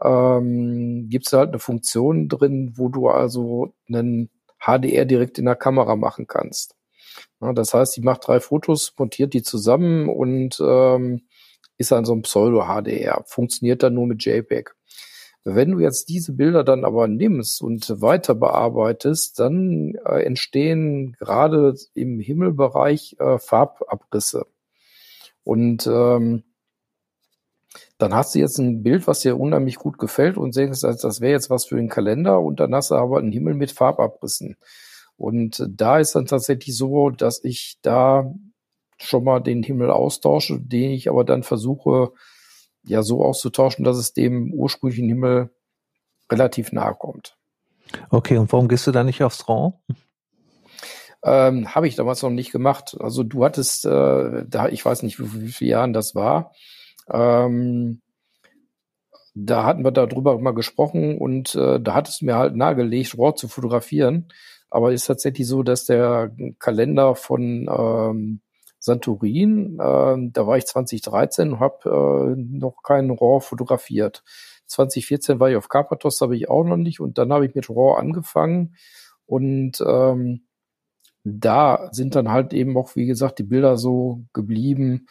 ähm, gibt's halt eine Funktion drin, wo du also einen HDR direkt in der Kamera machen kannst. Ja, das heißt, die macht drei Fotos, montiert die zusammen und ähm, ist dann so ein Pseudo-HDR. Funktioniert dann nur mit JPEG. Wenn du jetzt diese Bilder dann aber nimmst und weiter bearbeitest, dann äh, entstehen gerade im Himmelbereich äh, Farbabrisse. Und ähm, dann hast du jetzt ein Bild, was dir unheimlich gut gefällt und denkst, das wäre jetzt was für den Kalender und dann hast du aber einen Himmel mit Farbabrissen. Und da ist dann tatsächlich so, dass ich da schon mal den Himmel austausche, den ich aber dann versuche, ja so auszutauschen, dass es dem ursprünglichen Himmel relativ nahe kommt. Okay, und warum gehst du da nicht aufs RAW? Ähm, Habe ich damals noch nicht gemacht. Also du hattest, äh, da ich weiß nicht, wie, wie viele Jahren das war. Ähm, da hatten wir darüber mal gesprochen und äh, da hattest du mir halt nahegelegt, RAW zu fotografieren. Aber ist tatsächlich so, dass der Kalender von ähm, Santorin. Äh, da war ich 2013 und habe äh, noch keinen RAW fotografiert. 2014 war ich auf Karpathos, habe ich auch noch nicht. Und dann habe ich mit RAW angefangen. Und ähm, da sind dann halt eben auch, wie gesagt, die Bilder so geblieben,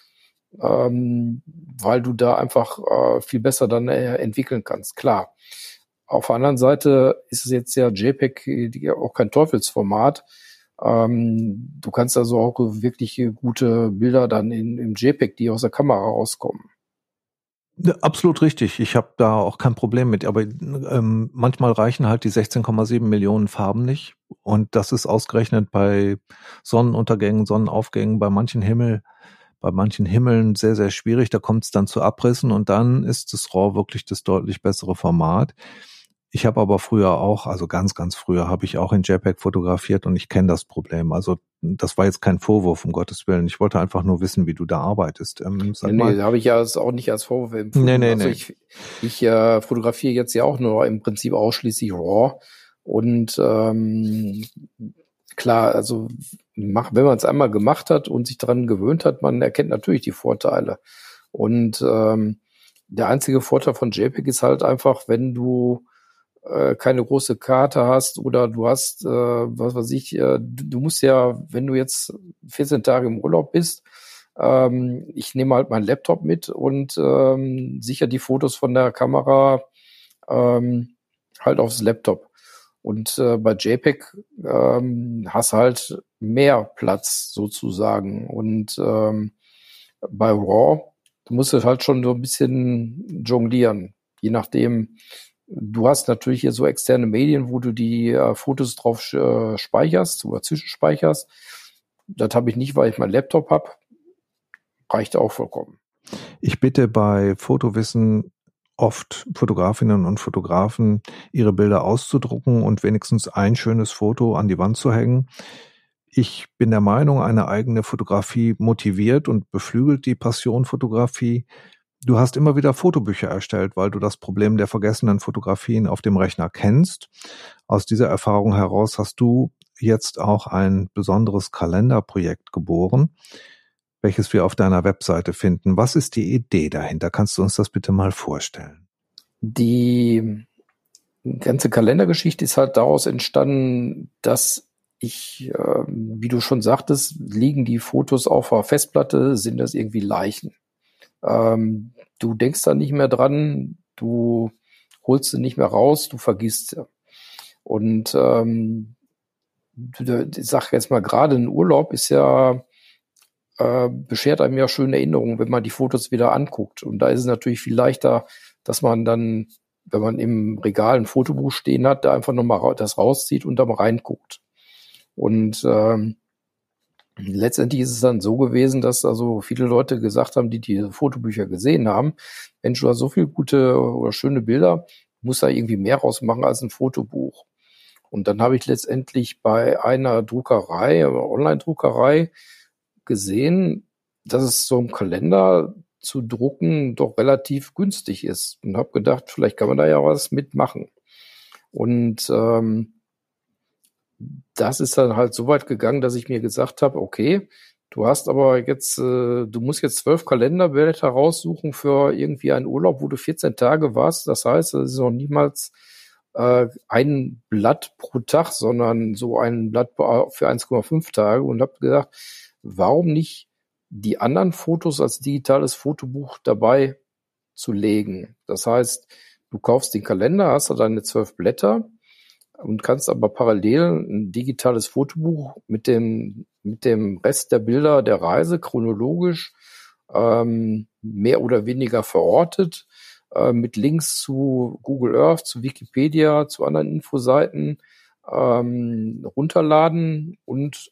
ähm, weil du da einfach äh, viel besser dann äh, entwickeln kannst. Klar. Auf der anderen Seite ist es jetzt ja JPEG auch kein Teufelsformat. Ähm, du kannst also auch wirklich gute Bilder dann in, im JPEG, die aus der Kamera rauskommen. Ja, absolut richtig. Ich habe da auch kein Problem mit. Aber ähm, manchmal reichen halt die 16,7 Millionen Farben nicht. Und das ist ausgerechnet bei Sonnenuntergängen, Sonnenaufgängen, bei manchen Himmel, bei manchen Himmeln sehr, sehr schwierig. Da kommt es dann zu Abrissen und dann ist das RAW wirklich das deutlich bessere Format. Ich habe aber früher auch, also ganz, ganz früher, habe ich auch in JPEG fotografiert und ich kenne das Problem. Also das war jetzt kein Vorwurf, um Gottes Willen. Ich wollte einfach nur wissen, wie du da arbeitest. Ähm, sag nee, mal. nee, habe ich ja auch nicht als Vorwurf empfunden. Nee, nee, also nee. ich, ich äh, fotografiere jetzt ja auch nur im Prinzip ausschließlich RAW. Und ähm, klar, also mach, wenn man es einmal gemacht hat und sich daran gewöhnt hat, man erkennt natürlich die Vorteile. Und ähm, der einzige Vorteil von JPEG ist halt einfach, wenn du äh, keine große Karte hast oder du hast, äh, was weiß ich, äh, du, musst ja, wenn du jetzt 14 Tage im Urlaub bist, ähm, ich nehme halt meinen Laptop mit und ähm, sicher die Fotos von der Kamera ähm, halt aufs Laptop. Und äh, bei JPEG ähm, hast halt mehr Platz sozusagen. Und ähm, bei RAW, du musst halt schon so ein bisschen jonglieren, je nachdem, Du hast natürlich hier so externe Medien, wo du die äh, Fotos drauf äh, speicherst oder zwischenspeicherst. Das habe ich nicht, weil ich meinen Laptop habe. Reicht auch vollkommen. Ich bitte bei Fotowissen oft Fotografinnen und Fotografen, ihre Bilder auszudrucken und wenigstens ein schönes Foto an die Wand zu hängen. Ich bin der Meinung, eine eigene Fotografie motiviert und beflügelt die Passion Fotografie. Du hast immer wieder Fotobücher erstellt, weil du das Problem der vergessenen Fotografien auf dem Rechner kennst. Aus dieser Erfahrung heraus hast du jetzt auch ein besonderes Kalenderprojekt geboren, welches wir auf deiner Webseite finden. Was ist die Idee dahinter? Kannst du uns das bitte mal vorstellen? Die ganze Kalendergeschichte ist halt daraus entstanden, dass ich, äh, wie du schon sagtest, liegen die Fotos auf der Festplatte, sind das irgendwie Leichen. Ähm, du denkst da nicht mehr dran, du holst sie nicht mehr raus, du vergisst sie. Und ähm, ich sag jetzt mal, gerade ein Urlaub ist ja, äh, beschert einem ja schöne Erinnerungen, wenn man die Fotos wieder anguckt. Und da ist es natürlich viel leichter, dass man dann, wenn man im Regal ein Fotobuch stehen hat, da einfach nochmal das rauszieht und da mal reinguckt. Und ähm, Letztendlich ist es dann so gewesen, dass also viele Leute gesagt haben, die diese Fotobücher gesehen haben, Mensch, du hast so viele gute oder schöne Bilder, muss da irgendwie mehr rausmachen als ein Fotobuch. Und dann habe ich letztendlich bei einer Druckerei, Online-Druckerei gesehen, dass es so ein Kalender zu drucken doch relativ günstig ist und habe gedacht, vielleicht kann man da ja was mitmachen. Und ähm, das ist dann halt so weit gegangen, dass ich mir gesagt habe, okay, du hast aber jetzt, äh, du musst jetzt zwölf Kalenderblätter raussuchen für irgendwie einen Urlaub, wo du 14 Tage warst. Das heißt, es ist noch niemals äh, ein Blatt pro Tag, sondern so ein Blatt für 1,5 Tage und habe gesagt, warum nicht die anderen Fotos als digitales Fotobuch dabei zu legen. Das heißt, du kaufst den Kalender, hast da deine zwölf Blätter und kannst aber parallel ein digitales Fotobuch mit dem, mit dem Rest der Bilder der Reise chronologisch ähm, mehr oder weniger verortet, äh, mit Links zu Google Earth, zu Wikipedia, zu anderen Infoseiten ähm, runterladen und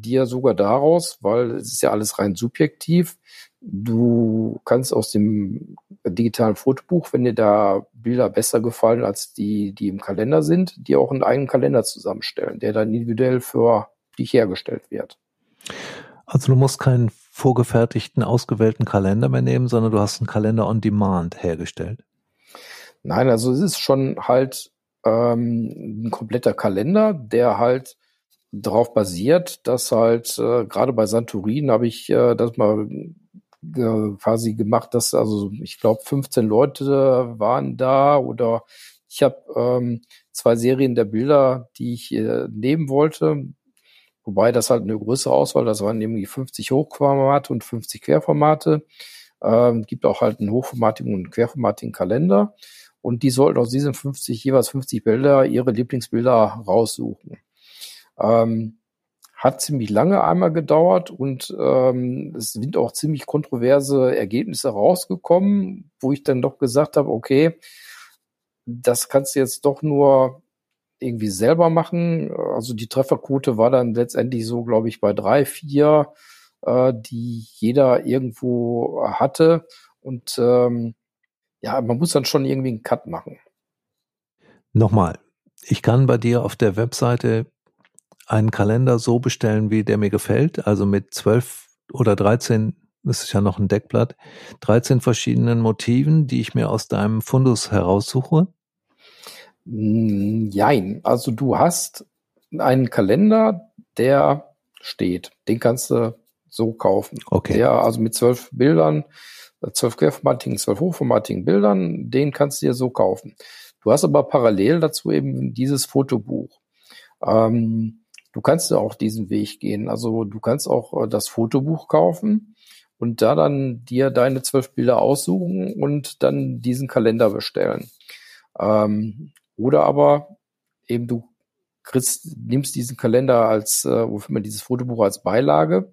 dir sogar daraus, weil es ist ja alles rein subjektiv, du kannst aus dem digitalen Fotobuch, wenn dir da Bilder besser gefallen als die, die im Kalender sind, dir auch einen eigenen Kalender zusammenstellen, der dann individuell für dich hergestellt wird. Also du musst keinen vorgefertigten, ausgewählten Kalender mehr nehmen, sondern du hast einen Kalender on Demand hergestellt. Nein, also es ist schon halt ähm, ein kompletter Kalender, der halt darauf basiert, dass halt äh, gerade bei Santorin habe ich äh, das mal äh, quasi gemacht, dass also ich glaube 15 Leute waren da oder ich habe ähm, zwei Serien der Bilder, die ich äh, nehmen wollte, wobei das halt eine größere Auswahl, das waren irgendwie 50 Hochformate und 50 Querformate. Ähm, gibt auch halt einen hochformatigen und einen querformatigen Kalender und die sollten aus diesen 50 jeweils 50 Bilder ihre Lieblingsbilder raussuchen. Ähm, hat ziemlich lange einmal gedauert und ähm, es sind auch ziemlich kontroverse Ergebnisse rausgekommen, wo ich dann doch gesagt habe, okay, das kannst du jetzt doch nur irgendwie selber machen. Also die Trefferquote war dann letztendlich so, glaube ich, bei drei, vier, äh, die jeder irgendwo hatte. Und ähm, ja, man muss dann schon irgendwie einen Cut machen. Nochmal, ich kann bei dir auf der Webseite einen Kalender so bestellen, wie der mir gefällt, also mit zwölf oder dreizehn, das ist ja noch ein Deckblatt, dreizehn verschiedenen Motiven, die ich mir aus deinem Fundus heraussuche? Nein, also du hast einen Kalender, der steht. Den kannst du so kaufen. Okay. Der also mit zwölf Bildern, zwölf querformatigen, zwölf hochformatigen Bildern, den kannst du dir so kaufen. Du hast aber parallel dazu eben dieses Fotobuch. Ähm, Du kannst ja auch diesen Weg gehen. Also du kannst auch äh, das Fotobuch kaufen und da dann dir deine zwölf Bilder aussuchen und dann diesen Kalender bestellen. Ähm, oder aber eben du kriegst, nimmst diesen Kalender als, äh, wofür man dieses Fotobuch als Beilage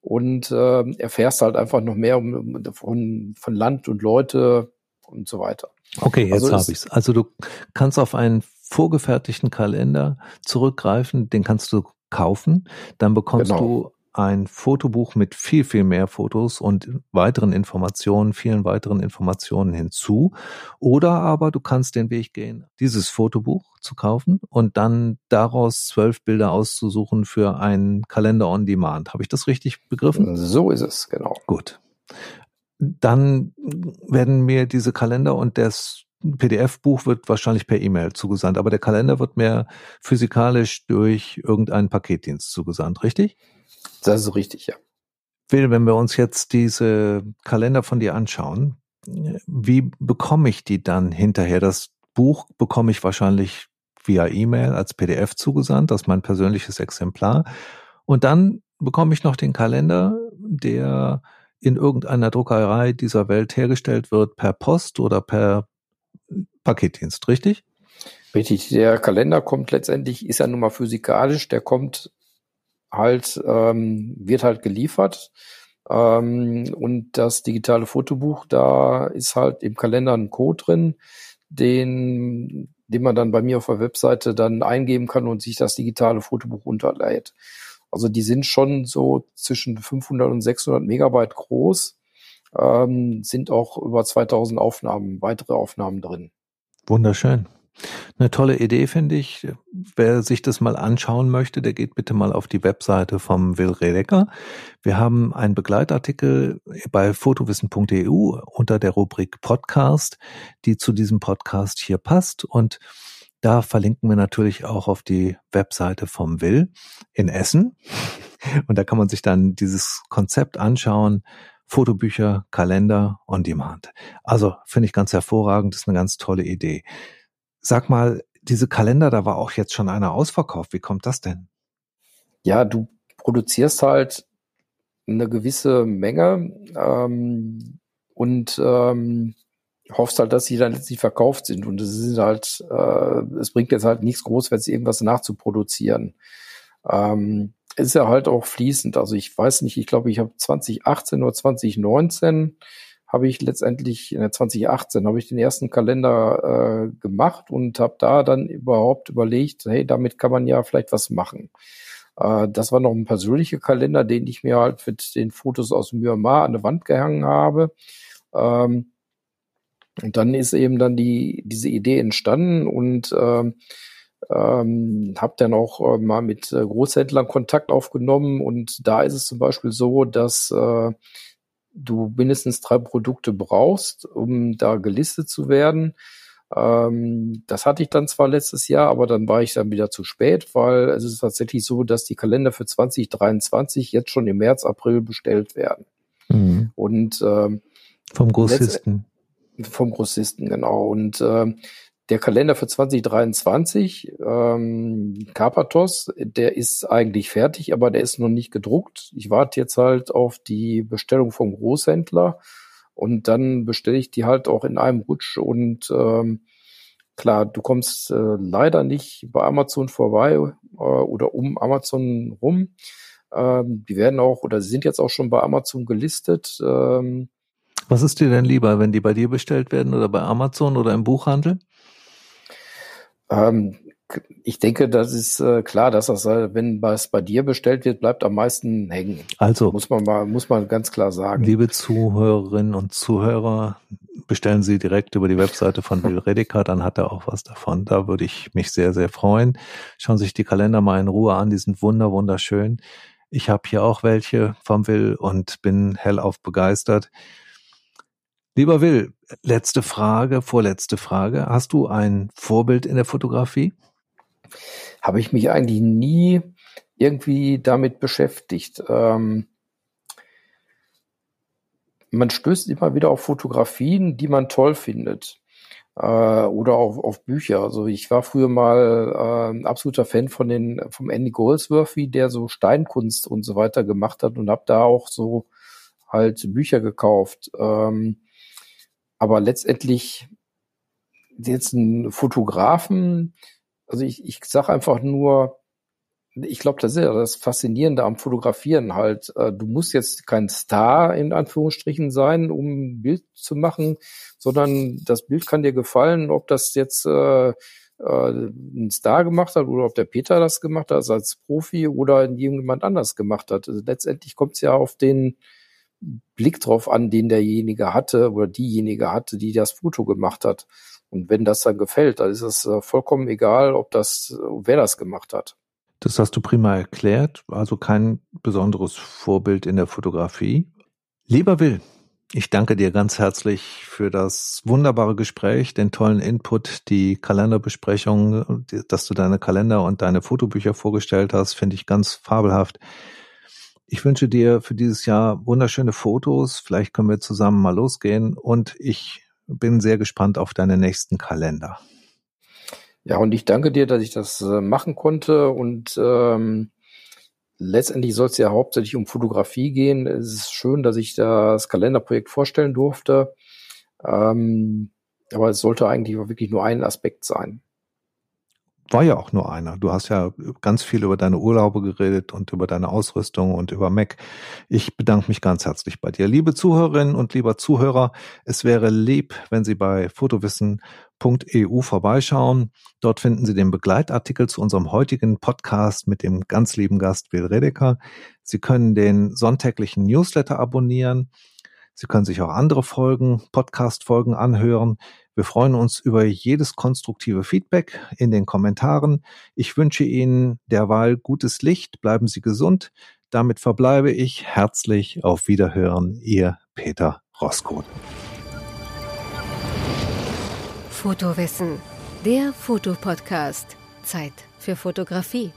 und äh, erfährst halt einfach noch mehr um, von, von Land und Leute und so weiter. Okay, jetzt also habe ich's. Also du kannst auf einen vorgefertigten Kalender zurückgreifen, den kannst du kaufen, dann bekommst genau. du ein Fotobuch mit viel, viel mehr Fotos und weiteren Informationen, vielen weiteren Informationen hinzu. Oder aber du kannst den Weg gehen, dieses Fotobuch zu kaufen und dann daraus zwölf Bilder auszusuchen für einen Kalender on Demand. Habe ich das richtig begriffen? So ist es, genau. Gut. Dann werden mir diese Kalender und das PDF-Buch wird wahrscheinlich per E-Mail zugesandt, aber der Kalender wird mir physikalisch durch irgendeinen Paketdienst zugesandt, richtig? Das ist richtig, ja. Will, wenn wir uns jetzt diese Kalender von dir anschauen, wie bekomme ich die dann hinterher? Das Buch bekomme ich wahrscheinlich via E-Mail als PDF zugesandt, das ist mein persönliches Exemplar. Und dann bekomme ich noch den Kalender, der in irgendeiner Druckerei dieser Welt hergestellt wird, per Post oder per Paketdienst, richtig? Richtig, der Kalender kommt letztendlich, ist ja nun mal physikalisch, der kommt halt, ähm, wird halt geliefert. Ähm, und das digitale Fotobuch, da ist halt im Kalender ein Code drin, den, den man dann bei mir auf der Webseite dann eingeben kann und sich das digitale Fotobuch runterlädt. Also die sind schon so zwischen 500 und 600 Megabyte groß ähm, sind auch über 2000 Aufnahmen, weitere Aufnahmen drin. Wunderschön. Eine tolle Idee finde ich. Wer sich das mal anschauen möchte, der geht bitte mal auf die Webseite vom Will Redecker. Wir haben einen Begleitartikel bei fotowissen.eu unter der Rubrik Podcast, die zu diesem Podcast hier passt und da verlinken wir natürlich auch auf die Webseite vom Will in Essen. Und da kann man sich dann dieses Konzept anschauen, Fotobücher, Kalender on Demand. Also finde ich ganz hervorragend, ist eine ganz tolle Idee. Sag mal, diese Kalender, da war auch jetzt schon einer ausverkauft. Wie kommt das denn? Ja, du produzierst halt eine gewisse Menge ähm, und ähm, hoffst halt, dass sie dann letztlich verkauft sind. Und es ist halt, äh, es bringt jetzt halt nichts groß, wenn sie irgendwas nachzuproduzieren. Ähm, ist ja halt auch fließend. Also ich weiß nicht, ich glaube, ich habe 2018 oder 2019 habe ich letztendlich, in der 2018 habe ich den ersten Kalender äh, gemacht und habe da dann überhaupt überlegt, hey, damit kann man ja vielleicht was machen. Äh, das war noch ein persönlicher Kalender, den ich mir halt mit den Fotos aus Myanmar an der Wand gehangen habe. Ähm, und dann ist eben dann die, diese Idee entstanden und ähm, ähm, habe dann auch äh, mal mit äh, Großhändlern Kontakt aufgenommen und da ist es zum Beispiel so, dass äh, du mindestens drei Produkte brauchst, um da gelistet zu werden. Ähm, das hatte ich dann zwar letztes Jahr, aber dann war ich dann wieder zu spät, weil es ist tatsächlich so, dass die Kalender für 2023 jetzt schon im März, April bestellt werden. Mhm. Und ähm, vom Grossisten. Vom Grossisten, genau. Und äh, der Kalender für 2023, ähm, Carpathos, der ist eigentlich fertig, aber der ist noch nicht gedruckt. Ich warte jetzt halt auf die Bestellung vom Großhändler und dann bestelle ich die halt auch in einem Rutsch und ähm, klar, du kommst äh, leider nicht bei Amazon vorbei äh, oder um Amazon rum. Ähm, die werden auch oder sind jetzt auch schon bei Amazon gelistet. Ähm, Was ist dir denn lieber, wenn die bei dir bestellt werden oder bei Amazon oder im Buchhandel? Ähm, ich denke, das ist äh, klar, dass das, äh, wenn was bei dir bestellt wird, bleibt am meisten hängen. Also muss man mal, muss man ganz klar sagen. Liebe Zuhörerinnen und Zuhörer, bestellen Sie direkt über die Webseite von Will Redeker, dann hat er auch was davon. Da würde ich mich sehr, sehr freuen. Schauen Sie sich die Kalender mal in Ruhe an, die sind wunder, wunderschön. Ich habe hier auch welche vom Will und bin hellauf begeistert. Lieber Will, letzte Frage, vorletzte Frage. Hast du ein Vorbild in der Fotografie? Habe ich mich eigentlich nie irgendwie damit beschäftigt. Ähm, man stößt immer wieder auf Fotografien, die man toll findet. Äh, oder auch auf Bücher. Also ich war früher mal äh, absoluter Fan von den vom Andy Goldsworthy, der so Steinkunst und so weiter gemacht hat und habe da auch so halt Bücher gekauft. Ähm, aber letztendlich jetzt ein Fotografen, also ich, ich sage einfach nur, ich glaube, das ist ja das Faszinierende am Fotografieren halt. Äh, du musst jetzt kein Star in Anführungsstrichen sein, um ein Bild zu machen, sondern das Bild kann dir gefallen, ob das jetzt äh, äh, ein Star gemacht hat oder ob der Peter das gemacht hat als Profi oder jemand anders gemacht hat. Also letztendlich kommt es ja auf den Blick drauf an, den derjenige hatte oder diejenige hatte, die das Foto gemacht hat. Und wenn das dann gefällt, dann ist es äh, vollkommen egal, ob das, wer das gemacht hat. Das hast du prima erklärt, also kein besonderes Vorbild in der Fotografie. Lieber Will, ich danke dir ganz herzlich für das wunderbare Gespräch, den tollen Input, die Kalenderbesprechung, dass du deine Kalender und deine Fotobücher vorgestellt hast, finde ich ganz fabelhaft. Ich wünsche dir für dieses Jahr wunderschöne Fotos. Vielleicht können wir zusammen mal losgehen und ich bin sehr gespannt auf deine nächsten Kalender. Ja, und ich danke dir, dass ich das äh, machen konnte und ähm, letztendlich soll es ja hauptsächlich um Fotografie gehen. Es ist schön, dass ich das Kalenderprojekt vorstellen durfte. Ähm, aber es sollte eigentlich wirklich nur ein Aspekt sein war ja auch nur einer. Du hast ja ganz viel über deine Urlaube geredet und über deine Ausrüstung und über Mac. Ich bedanke mich ganz herzlich bei dir. Liebe Zuhörerinnen und lieber Zuhörer, es wäre lieb, wenn Sie bei fotowissen.eu vorbeischauen. Dort finden Sie den Begleitartikel zu unserem heutigen Podcast mit dem ganz lieben Gast Will Redeker. Sie können den sonntäglichen Newsletter abonnieren. Sie können sich auch andere Folgen, Podcast-Folgen anhören. Wir freuen uns über jedes konstruktive Feedback in den Kommentaren. Ich wünsche Ihnen derweil gutes Licht. Bleiben Sie gesund. Damit verbleibe ich herzlich auf Wiederhören. Ihr Peter Roskot. Fotowissen, der Fotopodcast. Zeit für Fotografie.